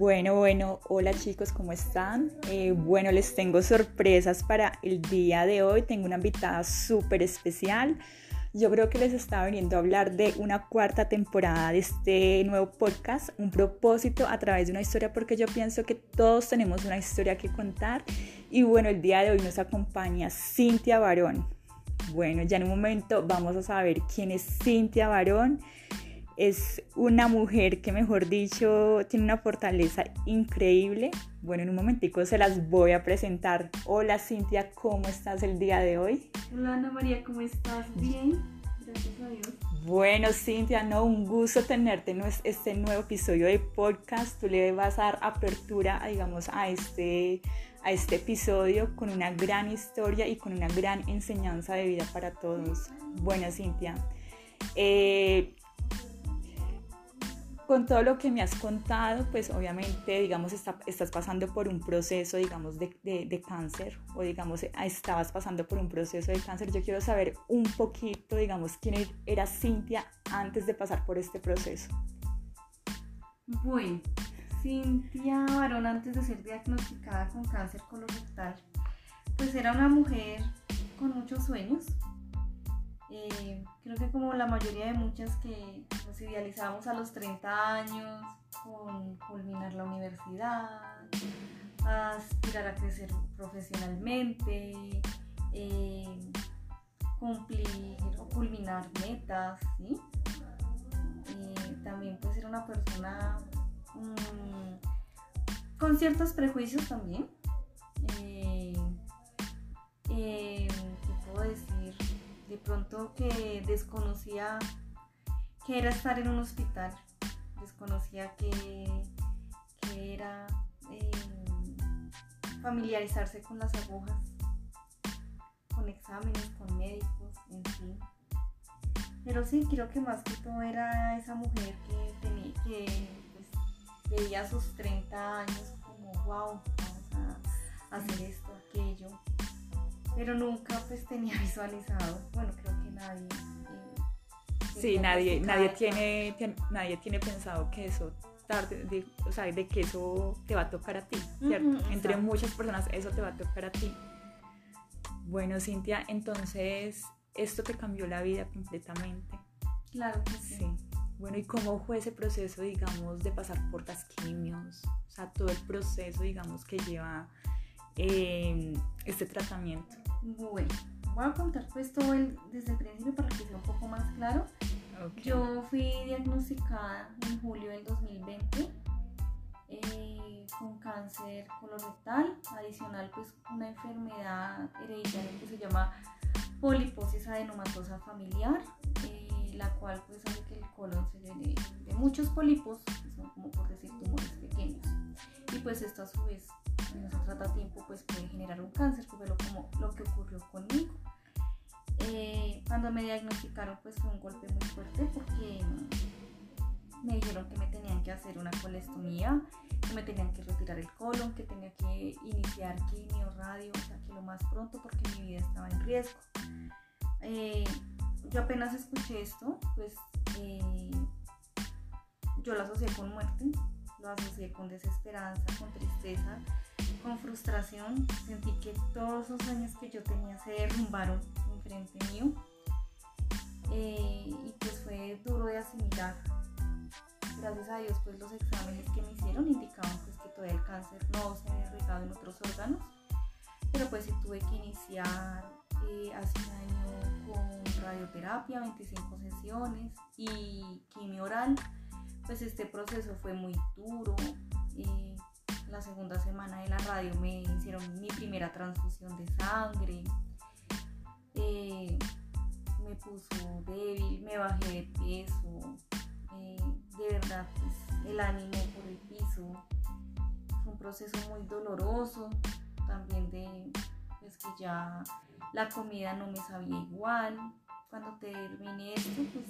Bueno, bueno, hola chicos, ¿cómo están? Eh, bueno, les tengo sorpresas para el día de hoy. Tengo una invitada súper especial. Yo creo que les estaba viniendo a hablar de una cuarta temporada de este nuevo podcast, un propósito a través de una historia, porque yo pienso que todos tenemos una historia que contar. Y bueno, el día de hoy nos acompaña Cintia Barón. Bueno, ya en un momento vamos a saber quién es Cintia Barón es una mujer que, mejor dicho, tiene una fortaleza increíble. Bueno, en un momentico se las voy a presentar. Hola Cintia, ¿cómo estás el día de hoy? Hola Ana María, ¿cómo estás? Bien, gracias a Dios. Bueno, Cintia, no, un gusto tenerte en este nuevo episodio de podcast. Tú le vas a dar apertura, digamos, a este, a este episodio con una gran historia y con una gran enseñanza de vida para todos. Bueno, Cintia, eh, con todo lo que me has contado, pues obviamente, digamos, estás pasando por un proceso, digamos, de, cáncer o, digamos, estabas pasando por un proceso de cáncer. Yo quiero saber un poquito, digamos, quién era Cintia antes de pasar por este proceso. Bueno, Cintia Barón, antes de ser diagnosticada con cáncer colorectal, pues era una mujer con muchos sueños, eh, creo que como la mayoría de muchas que nos idealizamos a los 30 años, con culminar la universidad, aspirar a crecer profesionalmente, eh, cumplir o culminar metas, ¿sí? Eh, también pues ser una persona mm, con ciertos prejuicios también. ¿Qué puedo decir? De pronto que desconocía que era estar en un hospital, desconocía que, era em, familiarizarse con las agujas, con exámenes, con médicos, en fin. Pero sí, creo que más que todo era esa mujer que, tenía, que pues, veía sus 30 años como, wow, vamos a hacer esto, aquello pero nunca pues tenía visualizado, bueno, creo que nadie. Eh, sí, nadie, nadie tiene, nadie tiene pensado que eso tarde, de, o sea, de que eso te va a tocar a ti, ¿cierto? Entre muchas personas eso te va a tocar a ti. Bueno, Cintia, entonces esto te cambió la vida completamente. Claro que sí. sí. Bueno, ¿y cómo fue ese proceso, digamos, de pasar por las quimios? O sea, todo el proceso, digamos, que lleva eh, este tratamiento. Bueno, voy a contar pues todo desde el principio para que sea un poco más claro. Yo fui diagnosticada en julio del 2020 eh, con cáncer colorectal, adicional pues una enfermedad hereditaria que se llama poliposis adenomatosa familiar, eh, la cual pues hace que el colon se llene de muchos pólipos, que son como por decir tumores pequeños. Y pues esto a su vez si no se trata tiempo, pues puede generar un cáncer, que fue lo, como lo que ocurrió conmigo. Eh, cuando me diagnosticaron, pues fue un golpe muy fuerte porque me dijeron que me tenían que hacer una colestomía, que me tenían que retirar el colon, que tenía que iniciar quimio, radio, o sea, que lo más pronto porque mi vida estaba en riesgo. Eh, yo apenas escuché esto, pues eh, yo lo asocié con muerte, lo asocié con desesperanza, con tristeza, con frustración. Sentí que todos los años que yo tenía se derrumbaron enfrente mío. Eh, y pues fue duro de asimilar. Gracias a Dios, pues los exámenes que me hicieron indicaban pues que todavía el cáncer no se había regado en otros órganos. Pero pues sí tuve que iniciar eh, hace un año con radioterapia, 25 sesiones y quimio oral pues este proceso fue muy duro. Eh, la segunda semana de la radio me hicieron mi primera transfusión de sangre. Eh, me puso débil, me bajé de peso. Eh, de verdad, pues, el ánimo por el piso. Fue un proceso muy doloroso. También de pues, que ya la comida no me sabía igual. Cuando terminé esto, pues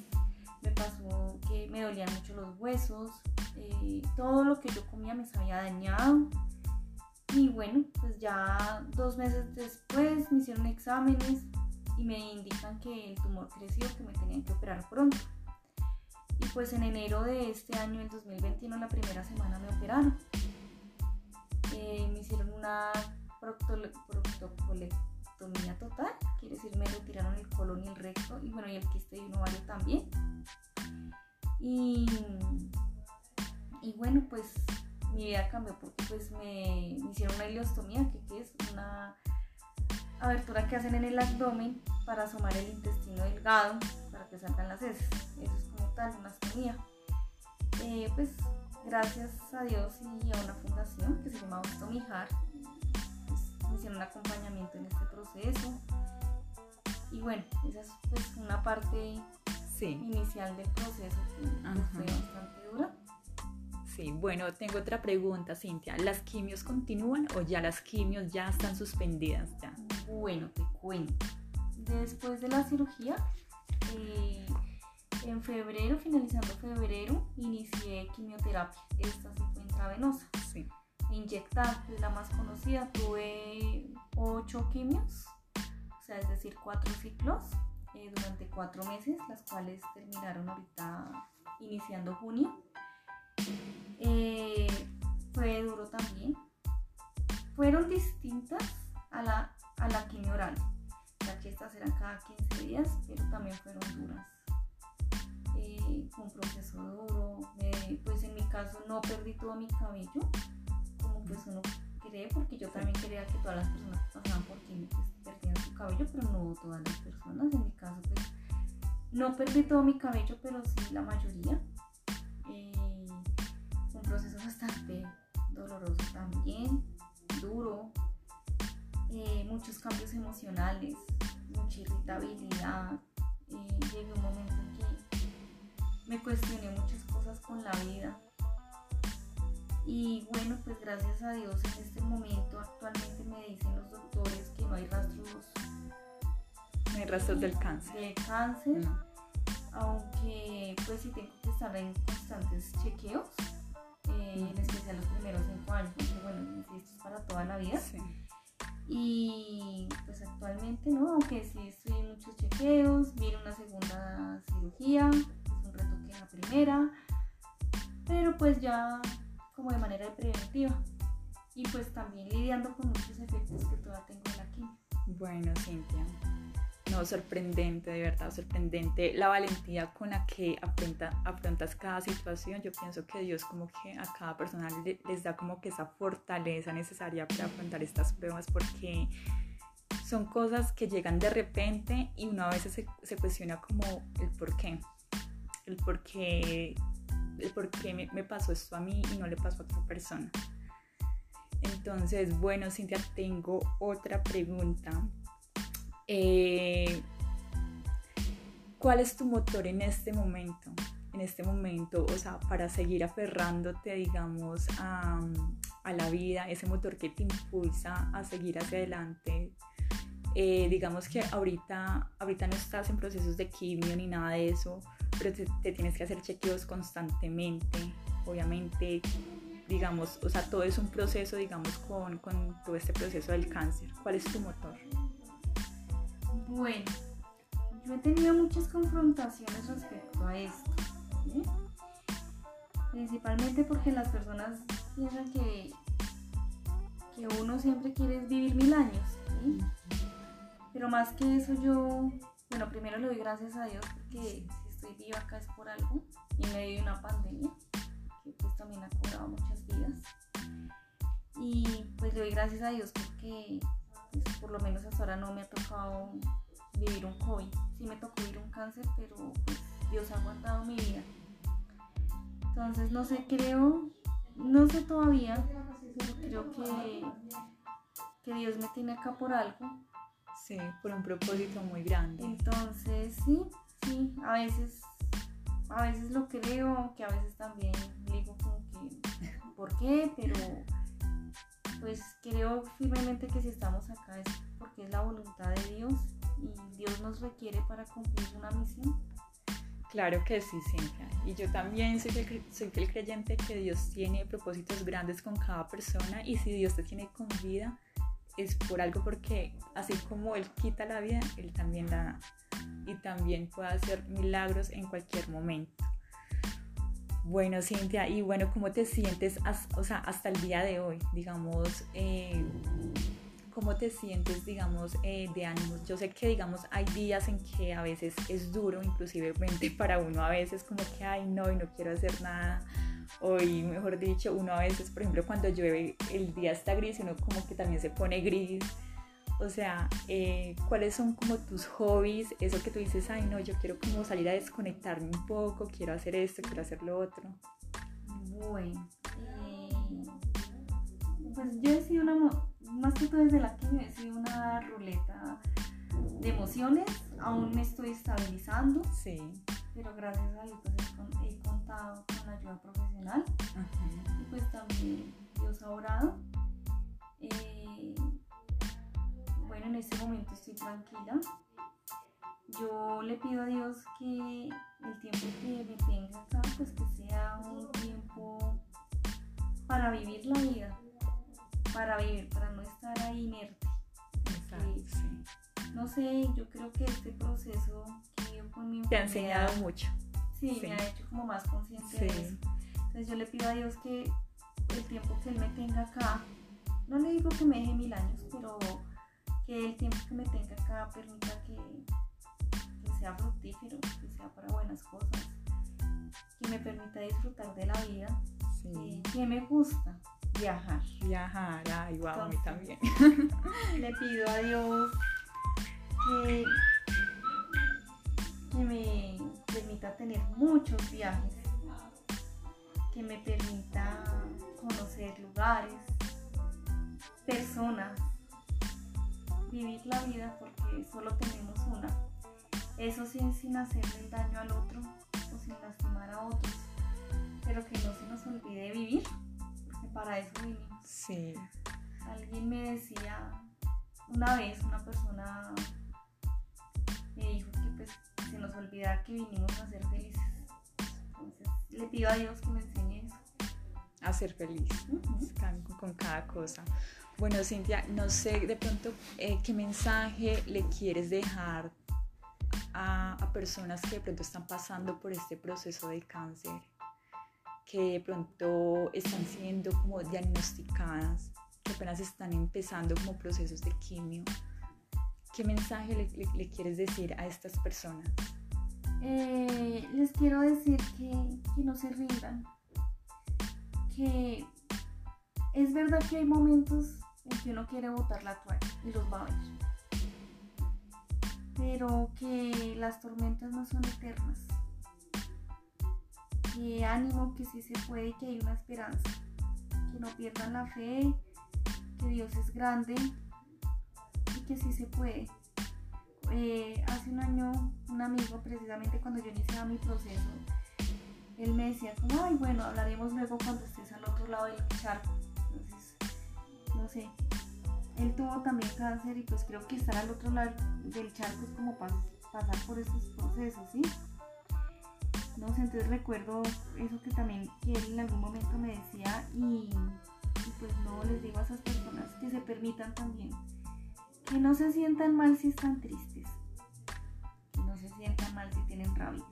me pasó que me dolían mucho los huesos, eh, todo lo que yo comía me había dañado. Y bueno, pues ya dos meses después me hicieron exámenes y me indican que el tumor creció, que me tenían que operar pronto. Y pues en enero de este año, el 2021, la primera semana me operaron. Eh, me hicieron una proctocolectomía total, quiere decir me retiraron el colon y el recto y bueno y el quiste y un ovario también. Y, y bueno pues mi vida cambió porque pues me, hicieron una ileostomía que es una abertura que hacen en el abdomen para asomar el intestino delgado para que salgan las heces. Eso es como tal, una astomía. Eh, pues gracias a Dios y a una fundación que se llama Ostomihar, pues, me hicieron un acompañamiento en este proceso. Y bueno, esa es pues una parte inicial del proceso que, fue bastante dura. Sí, bueno, tengo otra pregunta, Cintia. ¿Las quimios continúan o ya las quimios ya están suspendidas? Ya? Bueno, te cuento. Después de la cirugía, eh, en febrero, finalizando febrero, inicié quimioterapia. Esta sí fue intravenosa. Sí. Inyectada, es la más conocida. Tuve ocho quimios, es decir, cuatro ciclos eh, durante cuatro meses, las cuales terminaron ahorita iniciando junio. Eh, fue duro también. Fueron distintas a la, a la quimio oral, ya que estas eran cada 15 días, pero también fueron duras. Eh, un proceso duro. pues en mi caso no perdí todo mi cabello, como pues uno cree, porque yo también creía que todas las personas que pasaban por quimio pues, perdían su cabello, pero no todas las personas. En mi caso, pues no perdí todo mi cabello, pero sí la mayoría. Eh, un proceso bastante doloroso también, duro, eh, muchos cambios emocionales, mucha irritabilidad. Eh, llegué un momento en que me cuestioné muchas cosas con la vida. Y bueno, pues gracias a Dios en este momento actualmente me dicen los doctores que no hay rastros. No hay rastros del cáncer. De cáncer. Aunque pues sí tengo que estar en constantes chequeos en especial los primeros cinco años, porque bueno, esto es para toda la vida. Y pues actualmente no, aunque sí estoy en muchos chequeos, viene una segunda cirugía, es un retoque en la primera, pero pues ya como de manera preventiva. Y pues también lidiando con muchos efectos que todavía tengo en la quimio. Bueno, Cintia, no, sorprendente, de verdad, sorprendente la valentía con la que afrontas cada situación. Yo pienso que Dios como que a cada persona les da como que esa fortaleza necesaria para afrontar estas pruebas porque son cosas que llegan de repente y uno a veces se, se cuestiona como el por qué. El por qué, el por qué me, pasó esto a mí y no le pasó a otra persona. Entonces, bueno, Cintia, tengo otra pregunta eh, ¿Cuál es tu motor en este momento? En este momento, o sea, para seguir aferrándote, digamos, a, la vida, ese motor que te impulsa a seguir hacia adelante. Eh, digamos que ahorita, ahorita no estás en procesos de quimio ni nada de eso, pero te, tienes que hacer chequeos constantemente, obviamente, digamos, o sea, todo es un proceso, digamos, con, con todo este proceso del cáncer. ¿Cuál es tu motor? Bueno, yo he tenido muchas confrontaciones respecto a esto. Principalmente porque las personas piensan que, que uno siempre quiere vivir mil años. Pero más que eso yo, bueno, primero le doy gracias a Dios porque estoy viva acá es por algo y en medio de una pandemia que pues también ha cobrado muchas vidas. Y pues le doy gracias a Dios porque pues, por lo menos hasta ahora no me ha tocado vivir un COVID. Sí me tocó vivir un cáncer, pero pues, Dios ha aguantado mi vida. Entonces, no sé, creo, no sé todavía, pero creo que, que Dios me tiene acá por algo. Sí, por un propósito muy grande. Entonces, sí, sí, a veces, a veces lo creo, que a veces también digo como que, ¿por qué? Pero pues creo firmemente que si estamos acá es porque es la voluntad de Dios y Dios nos requiere para cumplir una misión. Claro que sí, Cintia. Y yo también soy el, soy el creyente que Dios tiene propósitos grandes con cada persona y si Dios te tiene con vida es por algo porque así como Él quita la vida, Él también la da y también puede hacer milagros en cualquier momento. Bueno, Cintia, y bueno, ¿cómo te sientes o sea, hasta el día de hoy? Digamos, eh, ¿cómo te sientes, digamos, eh, de ánimos? Yo sé que, digamos, hay días en que a veces es duro, inclusive para uno a veces como que, ay, no, y no quiero hacer nada. Hoy, mejor dicho, uno a veces, por ejemplo, cuando llueve, el día está gris uno como que también se pone gris. O sea, eh, ¿cuáles son como tus hobbies? Eso que tú dices, ay no, yo quiero como salir a desconectarme un poco, quiero hacer esto, quiero hacer lo otro. Bueno, eh, pues yo he sido una, más que todo desde la quimio, he sido una ruleta de emociones, aún me estoy estabilizando. Sí. Pero gracias a Dios pues, he, contado con la ayuda profesional. Y pues también Dios ha orado. Eh, bueno, en este momento estoy tranquila. Yo le pido a Dios que el tiempo que me tenga acá, pues que sea un tiempo para vivir la vida, para vivir, para no estar ahí inerte. No sé, yo creo que este proceso que yo con mi Te ha enseñado mucho. Sí, me ha hecho como más consciente de eso. Entonces yo le pido a Dios que el tiempo que Él me tenga acá, no le digo que me deje mil años, pero que el tiempo que me tenga acá permita que, sea fructífero, que sea para buenas cosas, que me permita disfrutar de la vida, eh, que me gusta viajar. Viajar, ay, wow, a mí también. Le pido a Dios que, que me permita tener muchos viajes, que me permita conocer lugares, personas, vivir la vida porque solo tenemos una. Eso sin, sin hacerle daño al otro o sin lastimar a otros. Pero que no se nos olvide vivir, porque para eso vivimos. Sí. Alguien me decía una vez, una persona me dijo que pues se nos olvida que vinimos a ser felices. Entonces le pido a Dios que me enseñe eso. A ser feliz con cada cosa. Bueno, Cintia, no sé de pronto eh, qué mensaje le quieres dejar a, personas que de pronto están pasando por este proceso de cáncer, que de pronto están siendo como diagnosticadas, que apenas están empezando como procesos de quimio. ¿Qué mensaje le, quieres decir a estas personas? Eh, les quiero decir que, que no se rindan, que es verdad que hay momentos en que uno quiere botar la toalla y los va a. Pero que las tormentas no son eternas. Que ánimo, que sí se puede, que hay una esperanza. Que no pierdan la fe, que Dios es grande y que sí se puede. Eh, hace un año un amigo, precisamente cuando yo iniciaba mi proceso, él me decía como, ay bueno, hablaremos luego cuando estés al otro lado del charco no sé, él tuvo también cáncer y pues creo que estar al otro lado del charco es como pasar por esos procesos, ¿sí? No sé, entonces recuerdo eso que también él en algún momento me decía y, pues no les digo a esas personas que se permitan también, que no se sientan mal si están tristes, que no se sientan mal si tienen rabia,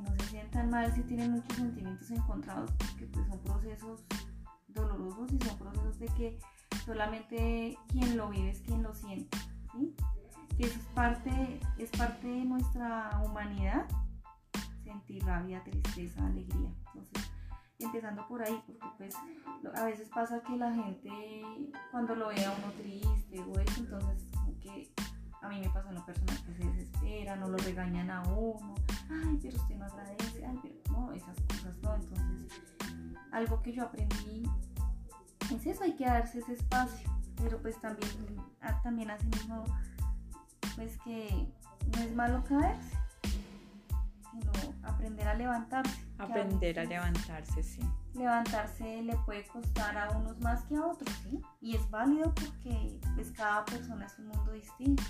no se sientan mal si tienen muchos sentimientos encontrados, porque pues son procesos dolorosos y son procesos de que solamente quien lo vive es quien lo siente, ¿sí? Que eso es parte, es parte de nuestra humanidad, sentir rabia, tristeza, alegría. Entonces, empezando por ahí, porque pues a veces pasa que la gente cuando lo ve a uno triste o eso, entonces como que a mí me pasa una persona que se desespera, no lo regañan a uno, ay, pero usted no agradece, ay, pero no, esas cosas no, entonces algo que yo aprendí es eso, hay que darse ese espacio, pero pues también, ah, también así mismo, pues que no es malo caerse, sino aprender a levantarse. Aprender a, levantarse, sí. Levantarse le puede costar a unos más que a otros, ¿sí? Y es válido porque pues cada persona es un mundo distinto.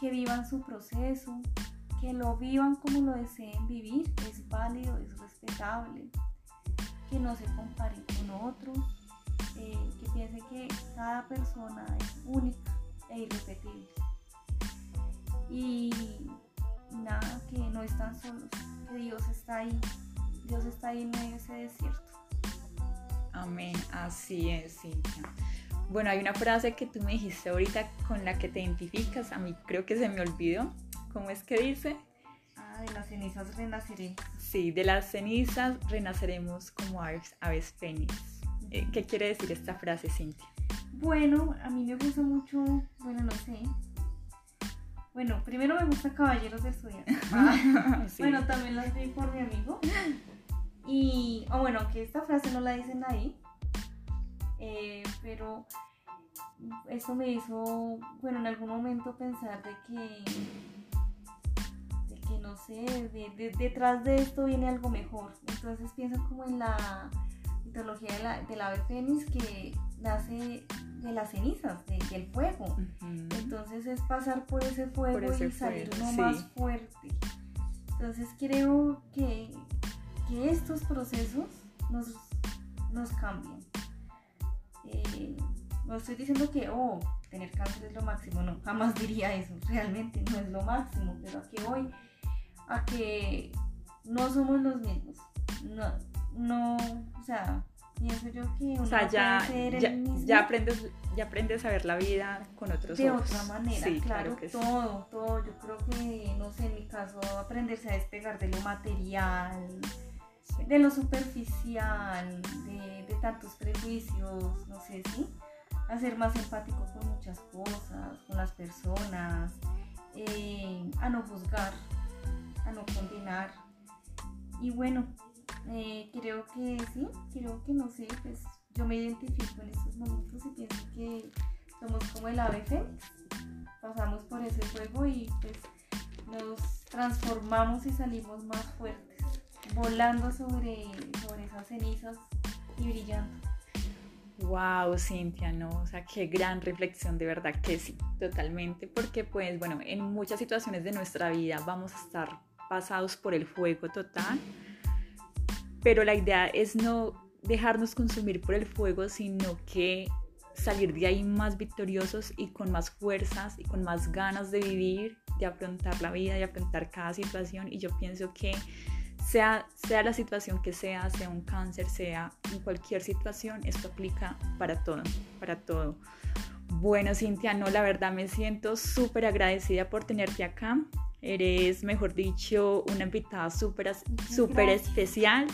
Que vivan su proceso, que lo vivan como lo deseen vivir, es válido, es respetable que no se comparen con otros, eh, que piense que cada persona es única e irrepetible. Y nada, que no están solos, que Dios está ahí Dios está ahí en medio de ese desierto. Amén, así es, Cintia. Bueno, hay una frase que tú me dijiste ahorita con la que te identificas, a mí creo que se me olvidó. ¿Cómo es que dice? Ah, de las cenizas renaceremos. Sí, de las cenizas renaceremos como aves, aves fénix. Eh, ¿Qué quiere decir esta frase, Cintia? Bueno, a mí me gusta mucho, bueno, no sé. Bueno, primero me gusta Caballeros del Zodiaco. Ah, sí. Bueno, también las vi por mi amigo. Y, o oh, bueno, que esta frase no la dicen ahí, eh, pero eso me hizo, bueno, en algún momento pensar de que, de que no sé, detrás de esto viene algo mejor. Entonces pienso como en la mitología de la, del ave fénix que nace de las cenizas, del fuego. Entonces es pasar por ese fuego y salir uno más fuerte. Entonces creo que, que estos procesos nos, nos cambian. Eh, no estoy diciendo que, oh, tener cáncer es lo máximo, no, jamás diría eso, realmente no es lo máximo, pero a que voy, a que no somos los mismos, no, no, o sea, pienso yo que uno o sea, ya, ya, ya, aprendes, ya aprendes a ver la vida con otros de otra manera, sí, claro, que todo, todo, yo creo que, no sé, en mi caso, aprenderse a despegar de lo material, de lo superficial, de, tantos prejuicios, no sé, ¿sí? a ser más empático con muchas cosas, con las personas, eh, a no juzgar, a no condenar. Y bueno, eh, creo que sí, creo que no sé, pues yo me identifico en estos momentos y pienso que somos como el ave fénix. Pasamos por ese fuego y pues nos transformamos y salimos más fuertes, volando sobre, sobre esas cenizas y brillando. Wow, Cintia, no, o sea, qué gran reflexión, de verdad que sí, totalmente, porque pues bueno, en muchas situaciones de nuestra vida vamos a estar pasados por el fuego total, pero la idea es no dejarnos consumir por el fuego, sino que salir de ahí más victoriosos y con más fuerzas y con más ganas de vivir, de afrontar la vida, de afrontar cada situación y yo pienso que sea, sea la situación que sea, sea un cáncer, sea en cualquier situación, esto aplica para todo, para todo. Bueno, Cintia, no, la verdad me siento súper agradecida por tenerte acá. Eres, mejor dicho, una invitada súper super especial.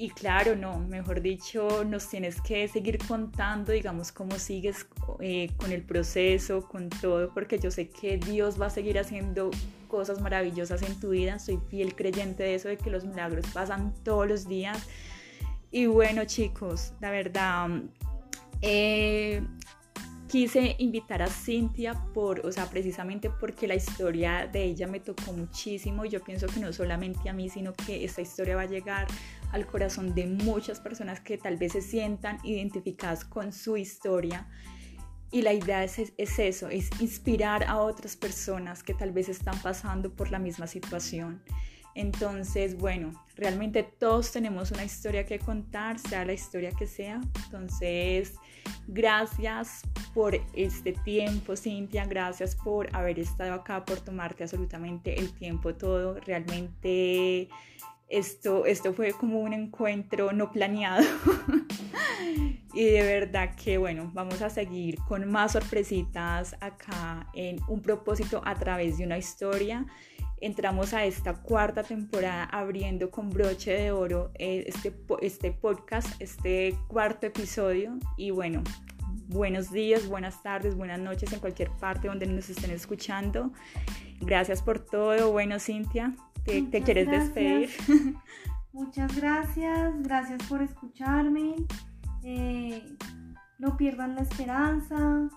Y claro, no, mejor dicho, nos tienes que seguir contando, digamos, cómo sigues eh, con el proceso, con todo, porque yo sé que Dios va a seguir haciendo cosas maravillosas en tu vida. Soy fiel creyente de eso, de que los milagros pasan todos los días. Y bueno, chicos, la verdad, eh, quise invitar a Cintia por, o sea, precisamente porque la historia de ella me tocó muchísimo. Yo pienso que no solamente a mí, sino que esta historia va a llegar al corazón de muchas personas que tal vez se sientan identificadas con su historia. Y la idea es, es, eso, es inspirar a otras personas que tal vez están pasando por la misma situación. Entonces, bueno, realmente todos tenemos una historia que contar, sea la historia que sea. Entonces, gracias por este tiempo, Cintia. Gracias por haber estado acá, por tomarte absolutamente el tiempo todo. Realmente esto, esto fue como un encuentro no planeado. y de verdad que bueno, vamos a seguir con más sorpresitas acá en un propósito a través de una historia. Entramos a esta cuarta temporada abriendo con broche de oro eh, este, este podcast, este cuarto episodio. Y bueno, buenos días, buenas tardes, buenas noches en cualquier parte donde nos estén escuchando. Gracias por todo. Bueno, Cintia, ¿Te, quieres despedir? Muchas gracias, gracias por escucharme. Eh, no pierdan la esperanza.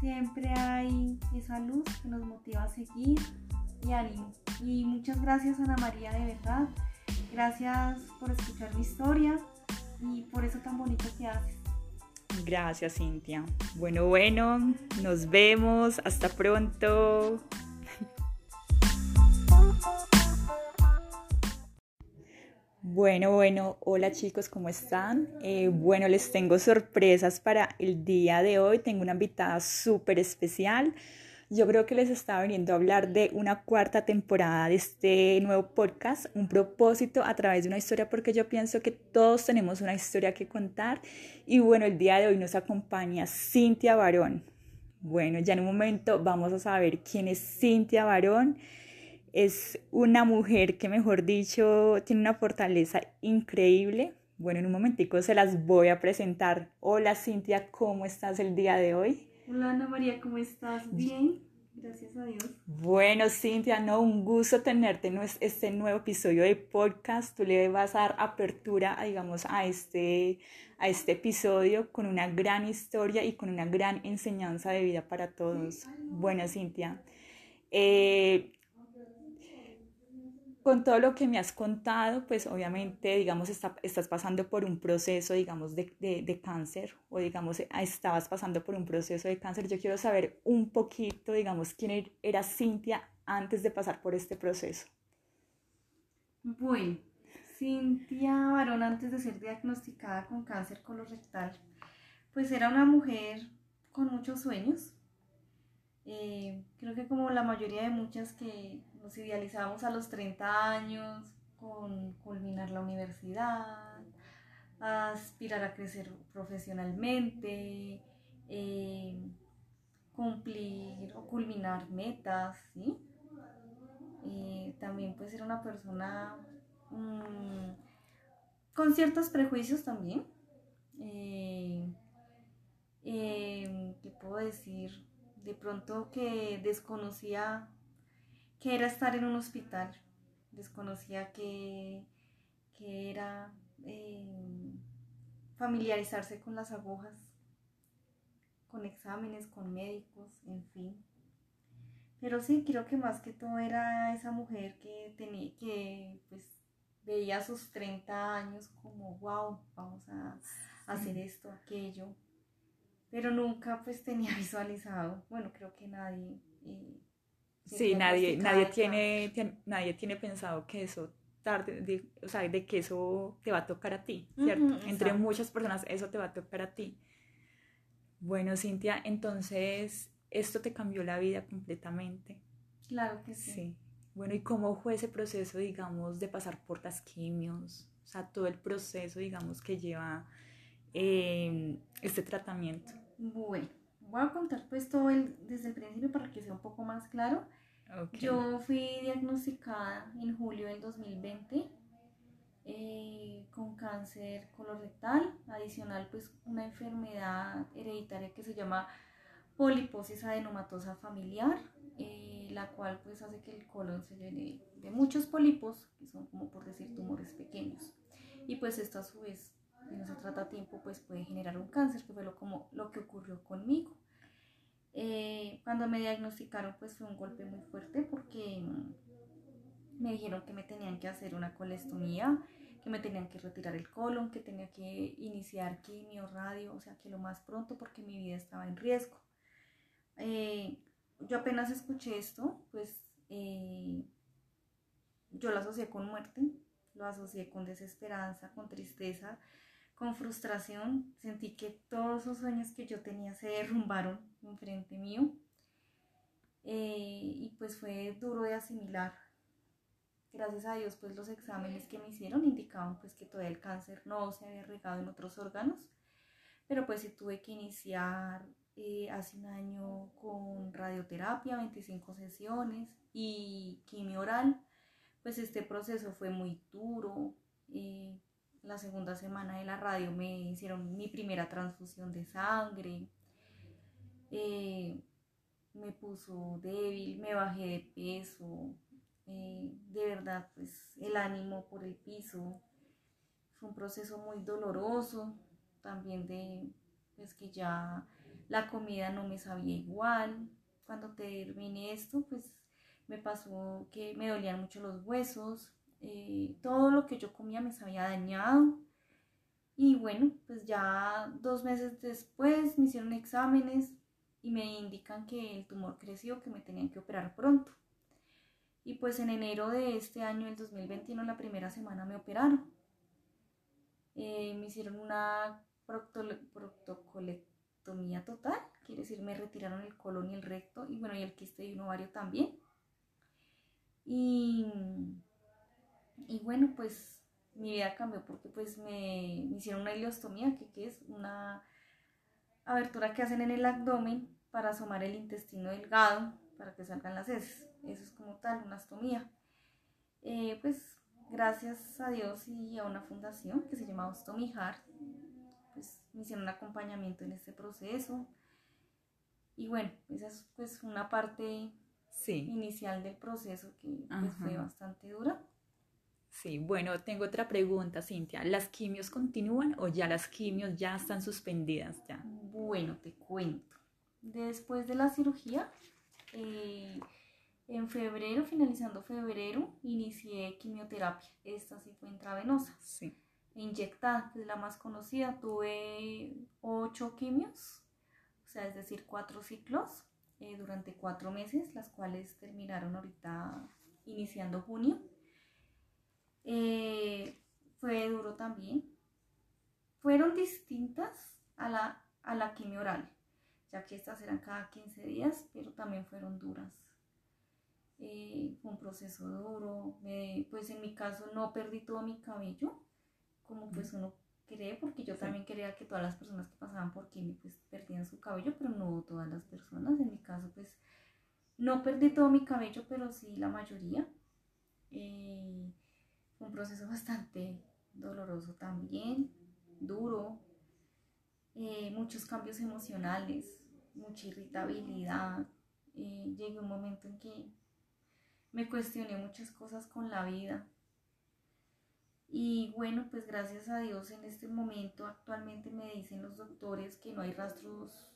Siempre hay esa luz que nos motiva a seguir y ánimo. Y muchas gracias Ana María, de verdad. Gracias por escuchar mi historia y por eso tan bonito que haces. Gracias, Cintia. Bueno, bueno, nos vemos. Hasta pronto. Bueno, bueno, hola chicos, ¿cómo están? Eh, bueno, les tengo sorpresas para el día de hoy. Tengo una invitada súper especial. Yo creo que les estaba viniendo a hablar de una cuarta temporada de este nuevo podcast, un propósito a través de una historia, porque yo pienso que todos tenemos una historia que contar. Y bueno, el día de hoy nos acompaña Cintia Barón. Bueno, ya en un momento vamos a saber quién es Cintia Barón. Es una mujer que, mejor dicho, tiene una fortaleza increíble. Bueno, en un momentico se las voy a presentar. Hola Cintia, ¿cómo estás el día de hoy? Hola Ana María, ¿cómo estás? Bien, gracias a Dios. Bueno, Cintia, no, un gusto tenerte en este nuevo episodio de podcast. Tú le vas a dar apertura, digamos, a este, a este episodio con una gran historia y con una gran enseñanza de vida para todos. Bueno, Cintia, eh, con todo lo que me has contado, pues obviamente, digamos, estás pasando por un proceso, digamos, de, de, cáncer o, digamos, estabas pasando por un proceso de cáncer. Yo quiero saber un poquito, digamos, quién er, era Cintia antes de pasar por este proceso. Bueno, Cintia Varón, antes de ser diagnosticada con cáncer colorectal, pues era una mujer con muchos sueños. Eh, creo que como la mayoría de muchas que nos idealizamos a los 30 años con culminar la universidad, aspirar a crecer profesionalmente, eh, cumplir o culminar metas, ¿sí? Eh, también puede ser una persona mm, con ciertos prejuicios también. Eh, ¿Qué puedo decir? De pronto que desconocía que era estar en un hospital. Desconocía que, era eh, familiarizarse con las agujas, con exámenes, con médicos, en fin. Pero sí, creo que más que todo era esa mujer que tenía, que pues veía sus 30 años como, wow, vamos a, hacer esto, aquello. Pero nunca pues tenía visualizado, bueno, creo que nadie eh, Sí, nadie, nadie, tiene, nadie tiene pensado que eso tarde, de, o sea, de que eso te va a tocar a ti, ¿cierto? Entre muchas personas eso te va a tocar a ti. Bueno, Cintia, entonces esto te cambió la vida completamente. Claro que sí. sí. Bueno, ¿y cómo fue ese proceso, digamos, de pasar por las quimios? O sea, todo el proceso, digamos, que lleva em, este tratamiento. Bueno, voy a contar pues todo el, desde el principio para que sea un poco más claro. Yo fui diagnosticada en julio del 2020 eh, con cáncer colorectal, adicional pues una enfermedad hereditaria que se llama poliposis adenomatosa familiar, eh, la cual pues hace que el colon se llene de muchos pólipos, que son como por decir tumores pequeños. Y pues esto a su vez, si no se trata a tiempo, pues puede generar un cáncer, que fue lo, como, lo que ocurrió conmigo. Eh, cuando me diagnosticaron pues fue un golpe muy fuerte porque me dijeron que me tenían que hacer una colestomía, que me tenían que retirar el colon, que tenía que iniciar quimio, radio, o sea que lo más pronto porque mi vida estaba en riesgo. Eh, yo apenas escuché esto, pues eh, yo lo asocié con muerte, lo asocié con desesperanza, con tristeza, con frustración, sentí que todos esos sueños que yo tenía se derrumbaron enfrente mío. Eh, y pues fue duro de asimilar. Gracias a Dios, pues los exámenes que me hicieron indicaban pues que todavía el cáncer no se había regado en otros órganos, pero pues sí tuve que iniciar eh, hace un año con radioterapia, 25 sesiones y quimio oral. Pues este proceso fue muy duro. Eh, la segunda semana de la radio me hicieron mi primera transfusión de sangre. Eh, me puso débil, me bajé de peso. Eh, de verdad, pues el ánimo por el piso. Fue un proceso muy doloroso. También de pues que ya la comida no me sabía igual. Cuando terminé esto, pues me pasó que me dolían mucho los huesos, eh, todo lo que yo comía me se había dañado. Y bueno, pues ya dos meses después me hicieron exámenes y me indican que el tumor creció, que me tenían que operar pronto. Y pues en enero de este año, el 2021, la primera semana me operaron. Eh, me hicieron una proctocolectomía total, quiere decir, me retiraron el colon y el recto, y bueno, y el quiste y un ovario también. Y, y bueno, pues mi vida cambió porque pues me, hicieron una ileostomía, que, que, es una abertura que hacen en el abdomen para asomar el intestino delgado para que salgan las heces. Eso es como tal, una ostomía. Eh, pues gracias a Dios y a una fundación que se llama Ostomy Heart, pues me hicieron un acompañamiento en este proceso. Y bueno, esa es pues una parte inicial del proceso que pues, fue bastante dura. Sí, bueno, tengo otra pregunta, Cintia. ¿Las quimios continúan o ya las quimios ya están suspendidas ya? Bueno, te cuento. Después de la cirugía, eh, en febrero, finalizando febrero, inicié quimioterapia. Esta sí fue intravenosa. Sí. Inyectada, es la más conocida. Tuve ocho quimios, o sea, es decir, cuatro ciclos eh, durante cuatro meses, las cuales terminaron ahorita iniciando junio. Eh, fue duro también. Fueron distintas a la, a la quimio oral, ya que estas eran cada 15 días, pero también fueron duras. Eh, fue un proceso duro, pues en mi caso no perdí todo mi cabello, como pues uno cree, porque yo también creía que todas las personas que pasaban por quimio pues perdían su cabello, pero no todas las personas, en mi caso pues no perdí todo mi cabello, pero sí la mayoría. Eh, un proceso bastante doloroso también, duro, eh, muchos cambios emocionales, mucha irritabilidad. Eh, llegué un momento en que me cuestioné muchas cosas con la vida. Y bueno, pues gracias a Dios en este momento actualmente me dicen los doctores que no hay rastros.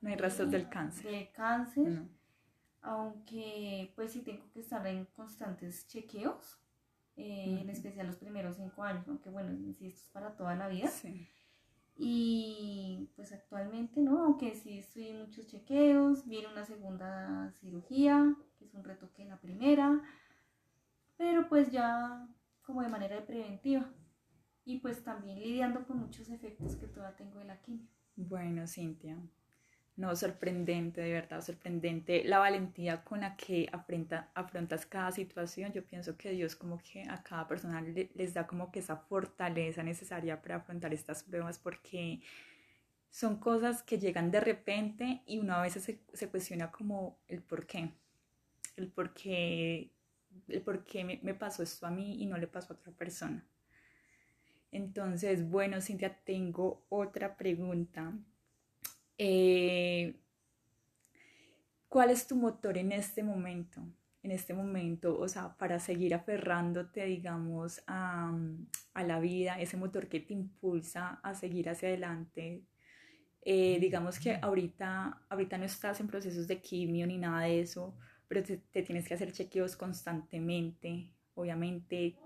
No hay rastros del cáncer. De cáncer. Aunque pues sí tengo que estar en constantes chequeos eh, en especial los primeros cinco años, aunque bueno, insisto, es para toda la vida. Y pues actualmente, ¿no? Aunque sí estoy en muchos chequeos, viene una segunda cirugía, que es un retoque en la primera, pero pues ya como de manera preventiva. Y pues también lidiando con muchos efectos que todavía tengo de la quimio. Bueno, Cintia, no, sorprendente, de verdad, sorprendente la valentía con la que afronta, afrontas cada situación. Yo pienso que Dios como que a cada persona les da como que esa fortaleza necesaria para afrontar estas pruebas porque son cosas que llegan de repente y uno a veces se, se cuestiona como el por qué, el por qué, el por qué me, me pasó esto a mí y no le pasó a otra persona. Entonces, bueno, Cintia, tengo otra pregunta eh, ¿Cuál es tu motor en este momento? En este momento, o sea, para seguir aferrándote, digamos, a, a la vida, ese motor que te impulsa a seguir hacia adelante. Eh, digamos que ahorita, ahorita no estás en procesos de quimio ni nada de eso, pero te, te tienes que hacer chequeos constantemente. Obviamente,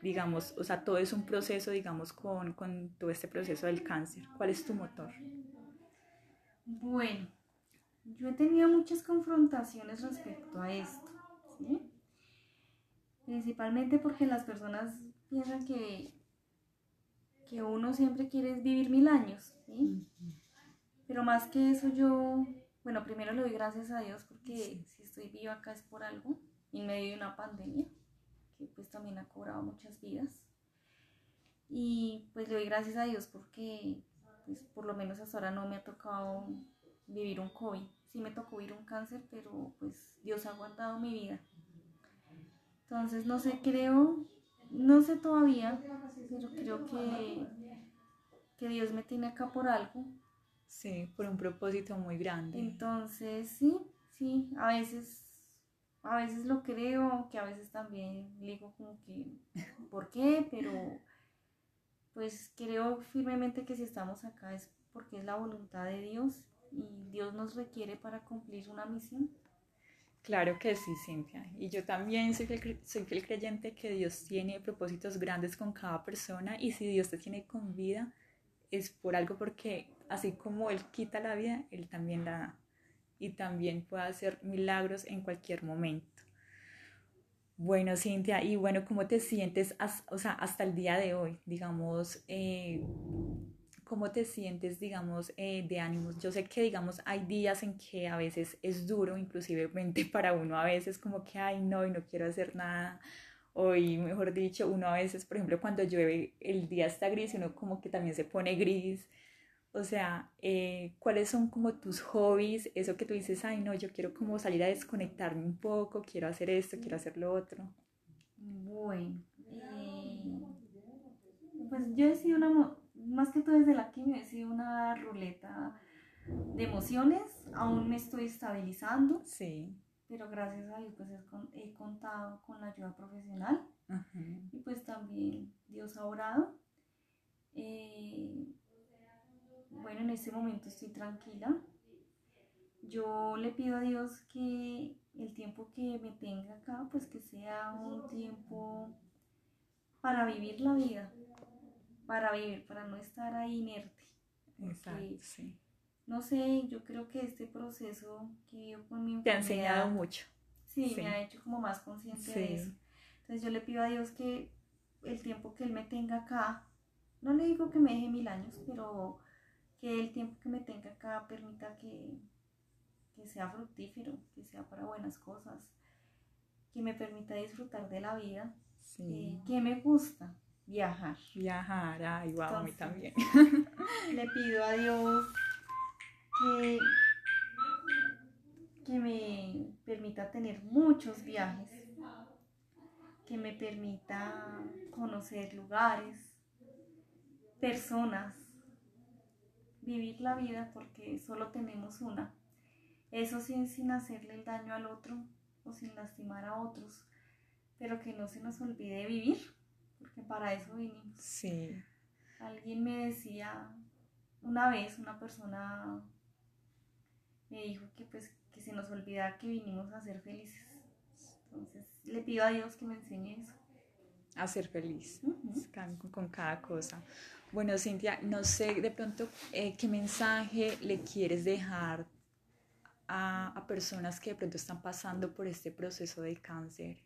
digamos, o sea, todo es un proceso, digamos, con, con todo este proceso del cáncer. ¿Cuál es tu motor? Bueno, yo he tenido muchas confrontaciones respecto a esto, ¿sí? Principalmente porque las personas piensan que, que uno siempre quiere vivir mil años, ¿sí? Pero más que eso yo, bueno, primero le doy gracias a Dios porque si estoy viva acá es por algo, en medio de una pandemia, que pues también ha cobrado muchas vidas. Y pues le doy gracias a Dios porque pues por lo menos hasta ahora no me ha tocado vivir un COVID. Sí me tocó vivir un cáncer, pero pues Dios ha aguantado mi vida. Entonces, no sé, creo, no sé todavía, pero creo que, que Dios me tiene acá por algo. Sí, por un propósito muy grande. Entonces, sí, sí, a veces, a veces lo creo, que a veces también digo como que, ¿por qué? Pero pues creo firmemente que si estamos acá es porque es la voluntad de Dios y Dios nos requiere para cumplir una misión. Claro que sí, Cintia. Y yo también soy fiel, soy fiel creyente que Dios tiene propósitos grandes con cada persona y si Dios te tiene con vida es por algo porque así como Él quita la vida, Él también la da y también puede hacer milagros en cualquier momento. Bueno, Cintia, y bueno, ¿cómo te sientes o sea, hasta el día de hoy? Digamos, eh, cómo te sientes, digamos, eh, de ánimos. Yo sé que, digamos, hay días en que a veces es duro, inclusivemente para uno a veces como que, ay, no, y no quiero hacer nada. Hoy, mejor dicho, uno a veces, por ejemplo, cuando llueve, el día está gris uno como que también se pone gris. O sea, eh, ¿cuáles son como tus hobbies? Eso que tú dices, ay, no, yo quiero como salir a desconectarme un poco, quiero hacer esto, quiero hacer lo otro. Bueno, eh, pues yo he sido una, más que todo desde la quimio, he sido una ruleta de emociones, aún me estoy estabilizando. Sí. Pero gracias a Dios pues he contado con la ayuda profesional y pues también Dios ha orado. Eh, bueno, en este momento estoy tranquila. Yo le pido a Dios que el tiempo que me tenga acá, pues que sea un tiempo para vivir la vida, para vivir, para no estar ahí inerte. Exacto, sí. No sé, yo creo que este proceso que yo con mi Te ha enseñado mucho. Sí, me ha hecho como más consciente de eso. Entonces yo le pido a Dios que el tiempo que Él me tenga acá, no le digo que me deje mil años, pero que el tiempo que me tenga acá permita que, que sea fructífero, que sea para buenas cosas, que me permita disfrutar de la vida, eh, que me gusta viajar. Viajar, ay, wow, a mí también. Le pido a Dios que, que me permita tener muchos viajes, que me permita conocer lugares, personas, vivir la vida porque solo tenemos una eso sin, sin hacerle el daño al otro o sin lastimar a otros, pero que no se nos olvide vivir, porque para eso vinimos. Sí. Alguien me decía una vez, una persona me dijo que pues que se nos olvida que vinimos a ser felices. Entonces le pido a Dios que me enseñe eso. A ser feliz con, cada cosa. Bueno, Cintia, no sé de pronto eh, qué mensaje le quieres dejar a, personas que de pronto están pasando por este proceso de cáncer,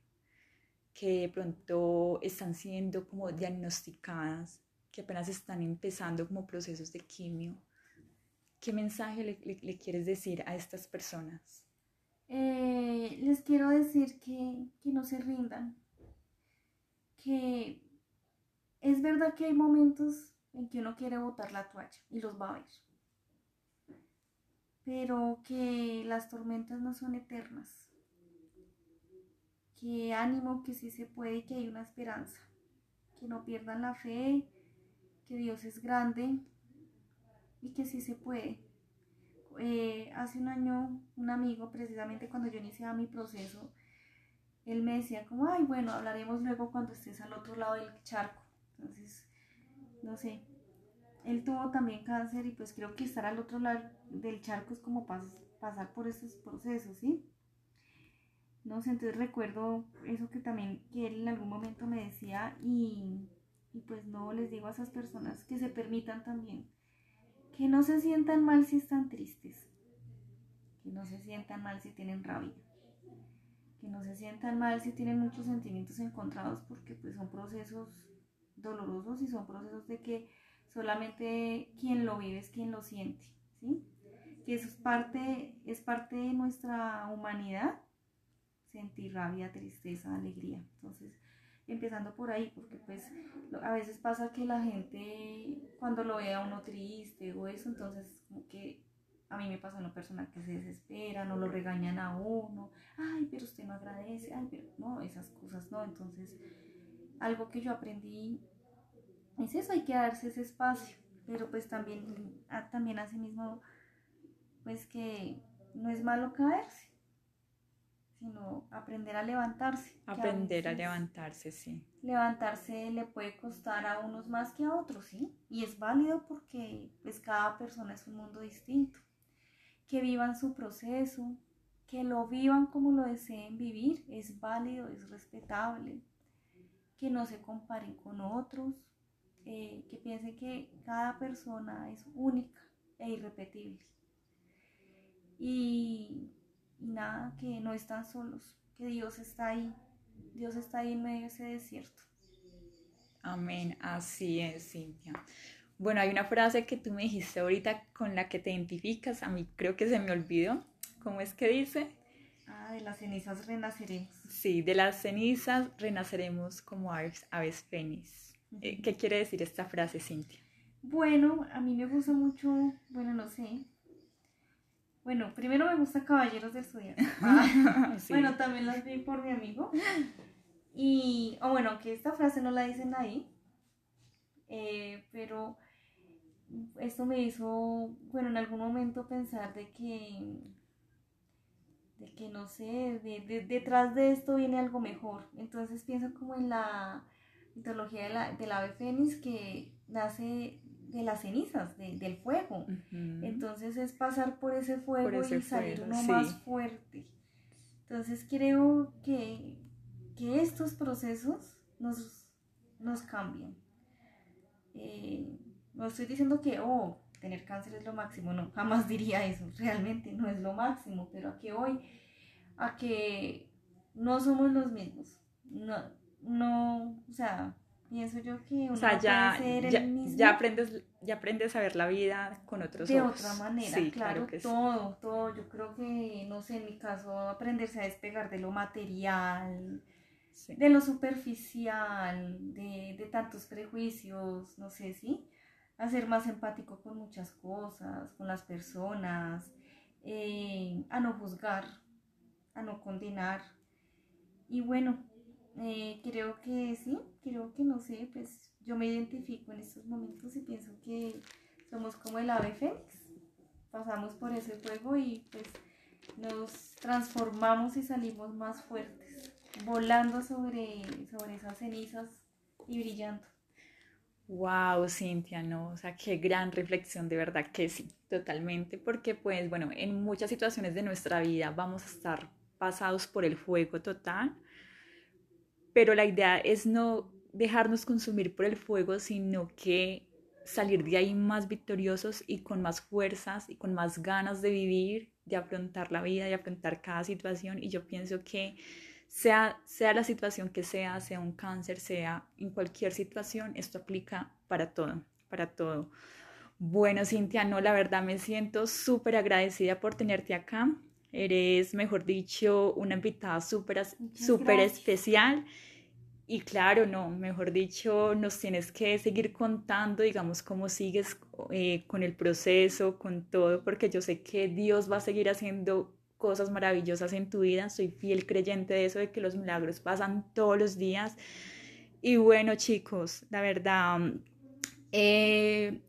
que de pronto están siendo como diagnosticadas, que apenas están empezando como procesos de quimio. ¿Qué mensaje le, quieres decir a estas personas? Eh, les quiero decir que, que no se rindan, que es verdad que hay momentos en que uno quiere botar la toalla y los va a ver pero que las tormentas no son eternas, que ánimo, que sí se puede y que hay una esperanza, que no pierdan la fe, que Dios es grande y que sí se puede. Eh, hace un año un amigo, precisamente cuando yo iniciaba mi proceso, él me decía como, ay, bueno, hablaremos luego cuando estés al otro lado del charco. Entonces, no sé, él tuvo también cáncer y pues creo que estar al otro lado del charco es como pasar por esos procesos, ¿sí? No sé, entonces recuerdo eso que también que él en algún momento me decía y, y pues no les digo a esas personas que se permitan también, que no se sientan mal si están tristes, que no se sientan mal si tienen rabia, que no se sientan mal si tienen muchos sentimientos encontrados porque pues son procesos dolorosos y son procesos de que solamente quien lo vive es quien lo siente, ¿sí? Que eso es parte, es parte de nuestra humanidad, sentir rabia, tristeza, alegría. Entonces, empezando por ahí, porque pues a veces pasa que la gente cuando lo ve a uno triste o eso, entonces como que a mí me pasa una persona que se desespera, no lo regañan a uno, ay, pero usted no agradece, ay, pero no, esas cosas no. Entonces, algo que yo aprendí es eso, hay que darse ese espacio, pero pues también, también así mismo, pues que no es malo caerse, sino aprender a levantarse. Aprender a, levantarse, sí. Levantarse le puede costar a unos más que a otros, ¿sí? Y es válido porque pues cada persona es un mundo distinto. Que vivan su proceso, que lo vivan como lo deseen vivir, es válido, es respetable. Que no se comparen con otros, eh, que piense que cada persona es única e irrepetible. Y, nada, que no están solos, que Dios está ahí, Dios está ahí en medio de ese desierto. Amén, así es, Cintia. Bueno, hay una frase que tú me dijiste ahorita con la que te identificas, a mí creo que se me olvidó. ¿Cómo es que dice? Ah, de las cenizas renaceremos. Sí, de las cenizas renaceremos como aves, aves fénix. Eh, ¿Qué quiere decir esta frase, Cintia? Bueno, a mí me gusta mucho, bueno, no sé. Bueno, primero me gusta Caballeros del Zodiaco. Ah, bueno, también las vi por mi amigo. Y, o bueno, que esta frase no la dicen ahí, eh, pero esto me hizo, bueno, en algún momento pensar de que, de que no sé, detrás de esto viene algo mejor. Entonces pienso como en la mitología de la, del ave fénix que nace de las cenizas, del fuego. Entonces es pasar por ese fuego y salir uno más fuerte. Entonces creo que, que estos procesos nos, nos cambian. Eh, no estoy diciendo que, oh, tener cáncer es lo máximo, no, jamás diría eso, realmente no es lo máximo, pero a que hoy, a que no somos los mismos, no, no, o sea, pienso yo que uno o sea, ya, ya, aprendes, ya aprendes a ver la vida con otros de otra manera, claro, todo, todo, yo creo que, no sé, en mi caso, aprenderse a despegar de lo material, de lo superficial, de, de tantos prejuicios, no sé, ¿sí? A ser más empático con muchas cosas, con las personas, eh, a no juzgar, a no condenar. Y bueno, eh, creo que sí, creo que no sé, pues yo me identifico en estos momentos y pienso que somos como el ave fénix. Pasamos por ese fuego y pues nos transformamos y salimos más fuertes, volando sobre, sobre esas cenizas y brillando. Wow, Cintia, no, o sea, qué gran reflexión, de verdad que sí, totalmente, porque pues bueno, en muchas situaciones de nuestra vida vamos a estar pasados por el fuego total, pero la idea es no dejarnos consumir por el fuego, sino que salir de ahí más victoriosos y con más fuerzas y con más ganas de vivir, de afrontar la vida, de afrontar cada situación, y yo pienso que sea, sea la situación que sea, sea un cáncer, sea en cualquier situación, esto aplica para todo, para todo. Bueno, Cintia, no, la verdad me siento súper agradecida por tenerte acá. Eres, mejor dicho, una invitada súper super especial. Y claro, no, mejor dicho, nos tienes que seguir contando, digamos, cómo sigues eh, con el proceso, con todo, porque yo sé que Dios va a seguir haciendo cosas maravillosas en tu vida. Soy fiel creyente de eso, de que los milagros pasan todos los días. Y bueno, chicos, la verdad, eh,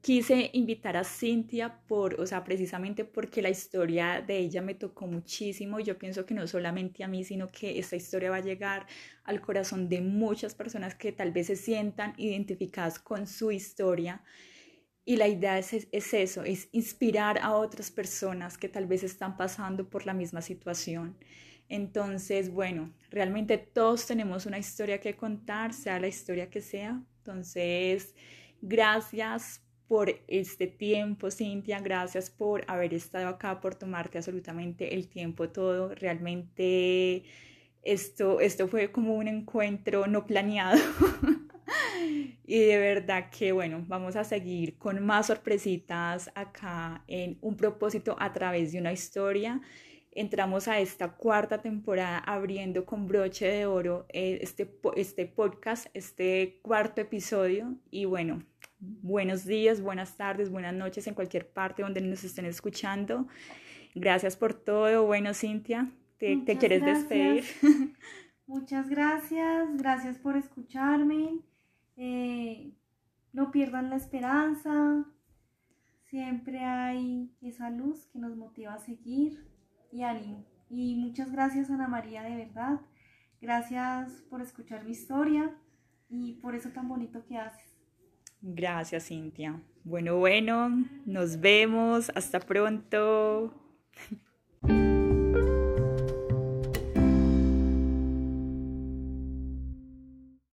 quise invitar a Cintia por, o sea, precisamente porque la historia de ella me tocó muchísimo. Yo pienso que no solamente a mí, sino que esta historia va a llegar al corazón de muchas personas que tal vez se sientan identificadas con su historia. Y la idea es, es, eso, es inspirar a otras personas que tal vez están pasando por la misma situación. Entonces, bueno, realmente todos tenemos una historia que contar, sea la historia que sea. Entonces, gracias por este tiempo, Cintia, gracias por haber estado acá, por tomarte absolutamente el tiempo todo. Realmente esto, esto fue como un encuentro no planeado. Y de verdad que bueno, vamos a seguir con más sorpresitas acá en un propósito a través de una historia. Entramos a esta cuarta temporada abriendo con broche de oro eh, este, este podcast, este cuarto episodio. Y bueno, buenos días, buenas tardes, buenas noches en cualquier parte donde nos estén escuchando. Gracias por todo. Bueno, Cintia, ¿te, ¿te quieres despedir? Muchas gracias, gracias por escucharme. Eh, no pierdan la esperanza, siempre hay esa luz que nos motiva a seguir y ánimo. Y muchas gracias Ana María, de verdad. Gracias por escuchar mi historia y por eso tan bonito que haces. Gracias, Cintia. Bueno, bueno, nos vemos. Hasta pronto.